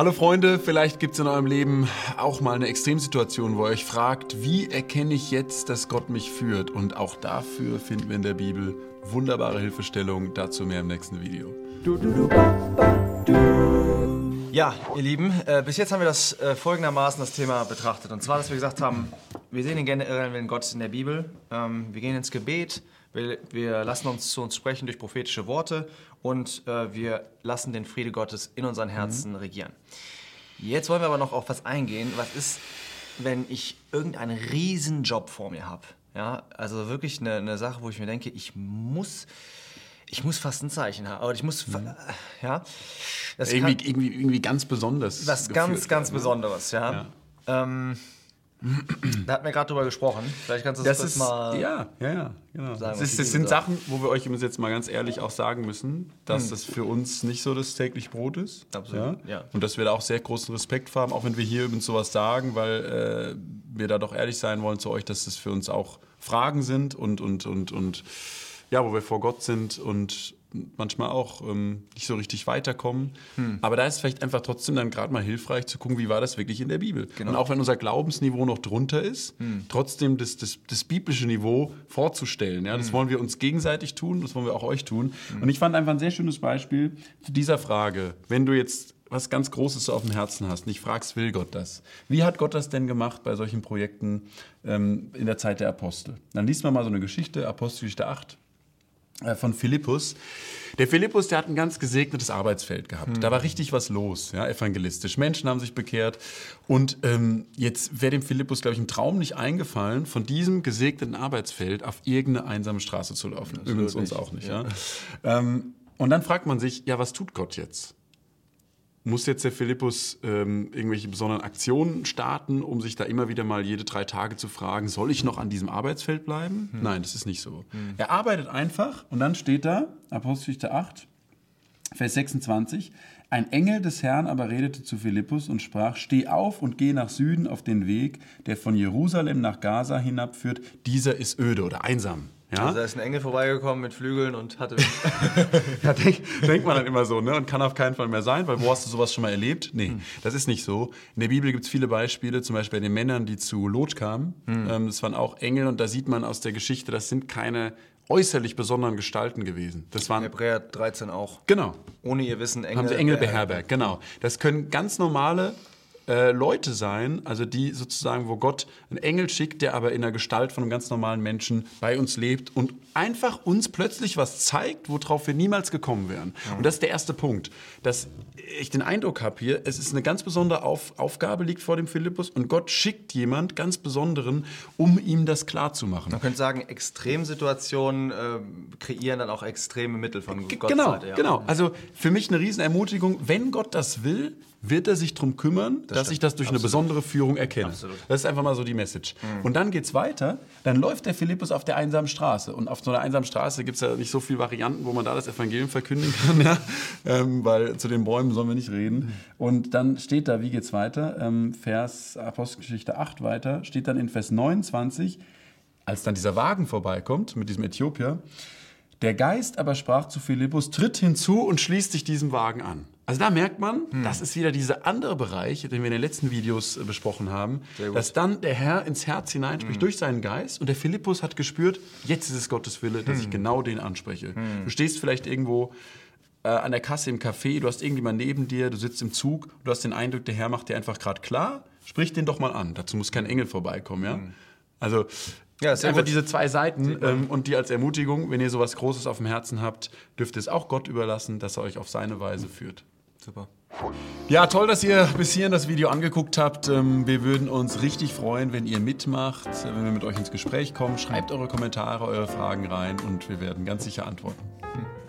Hallo Freunde, vielleicht gibt es in eurem Leben auch mal eine Extremsituation, wo ihr euch fragt, wie erkenne ich jetzt, dass Gott mich führt? Und auch dafür finden wir in der Bibel wunderbare Hilfestellungen. Dazu mehr im nächsten Video. Ja, ihr Lieben, äh, bis jetzt haben wir das äh, folgendermaßen das Thema betrachtet. Und zwar, dass wir gesagt haben, wir sehen den generellen Gott in der Bibel, ähm, wir gehen ins Gebet, wir, wir, lassen uns zu uns sprechen durch prophetische Worte und äh, wir lassen den Friede Gottes in unseren Herzen mhm. regieren. Jetzt wollen wir aber noch auf was eingehen. Was ist, wenn ich irgendeinen Riesenjob vor mir habe? Ja, also wirklich eine, eine Sache, wo ich mir denke, ich muss ich muss fast ein Zeichen haben. Aber ich muss, mhm. ja. irgendwie, irgendwie, irgendwie ganz besonders. Was ganz, ganz werden, ne? Besonderes, ja. ja. Ähm, da hatten wir gerade drüber gesprochen. Vielleicht kannst du das, das ist, mal ja, ja, ja, genau. sagen. Das, ist, das sind Sachen, wo wir euch jetzt mal ganz ehrlich auch sagen müssen, dass hm. das für uns nicht so das tägliche Brot ist. Absolut. Ja? ja? Und dass wir da auch sehr großen Respekt haben, auch wenn wir hier übrigens sowas sagen, weil äh, wir da doch ehrlich sein wollen zu euch, dass das für uns auch Fragen sind und, und, und, und ja, wo wir vor Gott sind und manchmal auch ähm, nicht so richtig weiterkommen. Hm. Aber da ist es vielleicht einfach trotzdem dann gerade mal hilfreich zu gucken, wie war das wirklich in der Bibel. Genau. Und auch wenn unser Glaubensniveau noch drunter ist, hm. trotzdem das, das, das, biblische Niveau vorzustellen. Ja? Das hm. wollen wir uns gegenseitig tun, das wollen wir auch euch tun. Hm. Und ich fand einfach ein sehr schönes Beispiel zu dieser Frage. Wenn du jetzt was ganz Großes auf dem Herzen hast und ich fragst, will Gott das? Wie hat Gott das denn gemacht bei solchen Projekten ähm, in der Zeit der Apostel? Dann liest man mal so eine Geschichte, Apostelgeschichte 8, äh, von Philippus. Der Philippus, der hat ein ganz gesegnetes Arbeitsfeld gehabt. Mhm. Da war richtig was los, ja, evangelistisch. Menschen haben sich bekehrt. Und ähm, jetzt wäre dem Philippus, glaube ich, im Traum nicht eingefallen, von diesem gesegneten Arbeitsfeld auf irgendeine einsame Straße zu laufen. Das Übrigens uns auch nicht. Ja. ja. Ähm, und dann fragt man sich, ja, was tut Gott jetzt? Muss jetzt der Philippus ähm, irgendwelche besonderen Aktionen starten, um sich da immer wieder mal jede drei Tage zu fragen, soll ich noch an diesem Arbeitsfeld bleiben? Hm. Nein, das ist nicht so. Hm. Er arbeitet einfach und dann steht da, Apostelgeschichte 8, Vers 26, ein Engel des Herrn aber redete zu Philippus und sprach, steh auf und geh nach Süden auf den Weg, der von Jerusalem nach Gaza hinabführt. Dieser ist öde oder einsam. Ja? Also da ist ein Engel vorbeigekommen mit Flügeln und hatte. ja, denk, denkt man dann immer so, ne? Und kann auf keinen Fall mehr sein, weil wo hast du sowas schon mal erlebt? Nee, hm. das ist nicht so. In der Bibel gibt es viele Beispiele, zum Beispiel bei den Männern, die zu Lot kamen. Hm. Ähm, das waren auch Engel und da sieht man aus der Geschichte, das sind keine äußerlich besonderen Gestalten gewesen. Das waren Hebräer 13 auch. Genau. Ohne ihr Wissen Engel. Haben sie Engel beherbergt, genau. Das können ganz normale äh, Leute sein, also die sozusagen, wo Gott einen Engel schickt, der aber in der Gestalt von einem ganz normalen Menschen bei uns lebt und einfach uns plötzlich was zeigt, worauf wir niemals gekommen wären. Mhm. Und das ist der erste Punkt, dass ich den Eindruck habe hier, es ist eine ganz besondere Auf Aufgabe liegt vor dem Philippus und Gott schickt jemand ganz Besonderen, um ihm das klarzumachen. Man könnte sagen, Extremsituationen äh, kreieren dann auch extreme Mittel von G Gottes genau, Seite. Ja. Genau, also für mich eine Riesenermutigung, wenn Gott das will, wird er sich darum kümmern, das dass stimmt. ich das durch Absolut. eine besondere Führung erkenne. Absolut. Das ist einfach mal so die Message. Mhm. Und dann geht es weiter, dann läuft der Philippus auf der einsamen Straße. Und auf so einer einsamen Straße gibt es ja nicht so viele Varianten, wo man da das Evangelium verkünden kann, ja? ähm, weil zu den Bäumen sollen wir nicht reden. Und dann steht da, wie geht es weiter? Ähm, Vers Apostelgeschichte 8 weiter, steht dann in Vers 29, als dann dieser Wagen vorbeikommt mit diesem Äthiopier, der Geist aber sprach zu Philippus, tritt hinzu und schließt sich diesem Wagen an. Also da merkt man, hm. das ist wieder dieser andere Bereich, den wir in den letzten Videos äh, besprochen haben, dass dann der Herr ins Herz hineinspricht hm. durch seinen Geist und der Philippus hat gespürt, jetzt ist es Gottes Wille, dass hm. ich genau den anspreche. Hm. Du stehst vielleicht irgendwo äh, an der Kasse im Café, du hast irgendjemand neben dir, du sitzt im Zug, du hast den Eindruck, der Herr macht dir einfach gerade klar, sprich den doch mal an. Dazu muss kein Engel vorbeikommen, ja? Hm. Also ja, einfach gut. diese zwei Seiten ähm, und die als Ermutigung, wenn ihr sowas Großes auf dem Herzen habt, dürft ihr es auch Gott überlassen, dass er euch auf seine Weise führt. Super. Ja, toll, dass ihr bis hierhin das Video angeguckt habt. Ähm, wir würden uns richtig freuen, wenn ihr mitmacht, wenn wir mit euch ins Gespräch kommen. Schreibt eure Kommentare, eure Fragen rein und wir werden ganz sicher antworten. Hm.